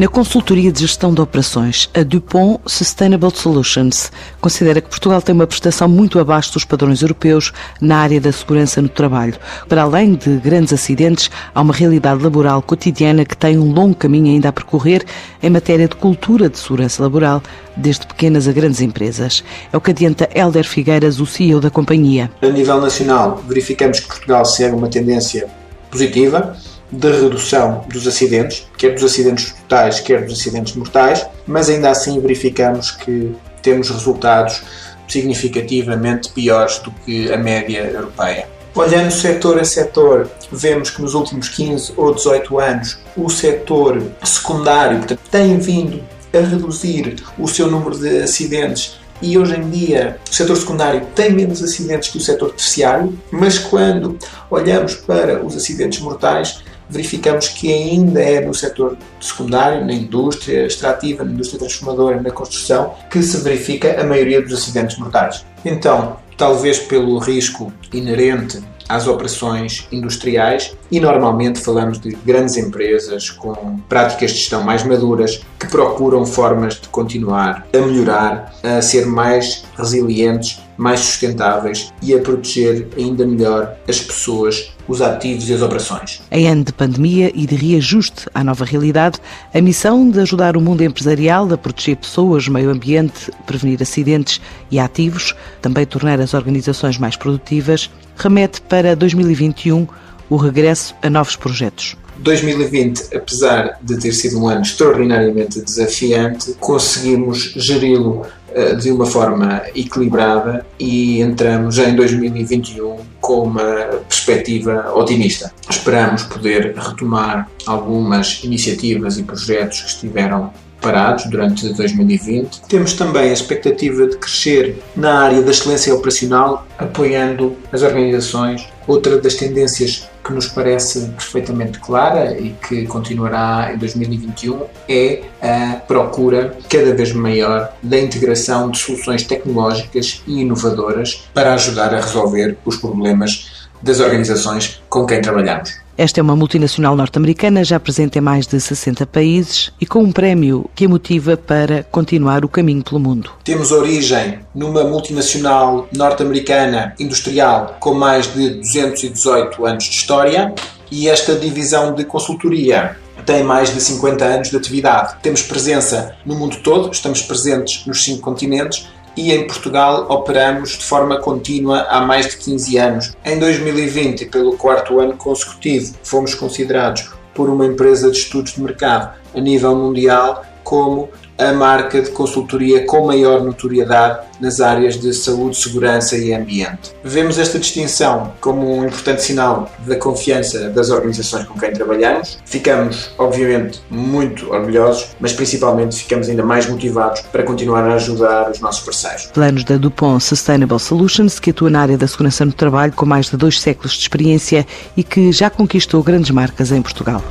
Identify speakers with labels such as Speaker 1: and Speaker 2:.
Speaker 1: Na consultoria de gestão de operações, a Dupont Sustainable Solutions considera que Portugal tem uma prestação muito abaixo dos padrões europeus na área da segurança no trabalho. Para além de grandes acidentes, há uma realidade laboral cotidiana que tem um longo caminho ainda a percorrer em matéria de cultura de segurança laboral, desde pequenas a grandes empresas. É o que adianta Helder Figueiras, o CEO da companhia.
Speaker 2: A nível nacional, verificamos que Portugal segue uma tendência positiva de redução dos acidentes, quer dos acidentes totais, quer dos acidentes mortais, mas ainda assim verificamos que temos resultados significativamente piores do que a média europeia. Olhando setor a setor, vemos que nos últimos 15 ou 18 anos o setor secundário portanto, tem vindo a reduzir o seu número de acidentes e hoje em dia o setor secundário tem menos acidentes que o setor terciário, mas quando olhamos para os acidentes mortais, verificamos que ainda é no setor secundário, na indústria extrativa, na indústria transformadora, na construção, que se verifica a maioria dos acidentes mortais. Então, talvez pelo risco inerente às operações industriais e normalmente falamos de grandes empresas com práticas de gestão mais maduras que procuram formas de continuar a melhorar, a ser mais resilientes, mais sustentáveis e a proteger ainda melhor as pessoas, os ativos e as operações.
Speaker 1: Em ano de pandemia e de reajuste à nova realidade, a missão de ajudar o mundo empresarial a proteger pessoas, meio ambiente, prevenir acidentes e ativos, também tornar as organizações mais produtivas, remete para 2021 o regresso a novos projetos.
Speaker 2: 2020, apesar de ter sido um ano extraordinariamente desafiante, conseguimos geri-lo uh, de uma forma equilibrada e entramos em 2021 com uma perspectiva otimista. Esperamos poder retomar algumas iniciativas e projetos que estiveram parados durante 2020. Temos também a expectativa de crescer na área da excelência operacional, apoiando as organizações. Outra das tendências que nos parece perfeitamente clara e que continuará em 2021 é a procura cada vez maior da integração de soluções tecnológicas e inovadoras para ajudar a resolver os problemas das organizações com quem trabalhamos.
Speaker 1: Esta é uma multinacional norte-americana já presente em mais de 60 países e com um prémio que a motiva para continuar o caminho pelo mundo.
Speaker 2: Temos origem numa multinacional norte-americana industrial com mais de 218 anos de história e esta divisão de consultoria tem mais de 50 anos de atividade. Temos presença no mundo todo, estamos presentes nos cinco continentes e em Portugal operamos de forma contínua há mais de 15 anos. Em 2020, pelo quarto ano consecutivo, fomos considerados por uma empresa de estudos de mercado a nível mundial como a marca de consultoria com maior notoriedade nas áreas de saúde, segurança e ambiente. Vemos esta distinção como um importante sinal da confiança das organizações com quem trabalhamos. Ficamos, obviamente, muito orgulhosos, mas principalmente ficamos ainda mais motivados para continuar a ajudar os nossos parceiros.
Speaker 1: Planos da Dupont Sustainable Solutions, que atua na área da segurança no trabalho com mais de dois séculos de experiência e que já conquistou grandes marcas em Portugal.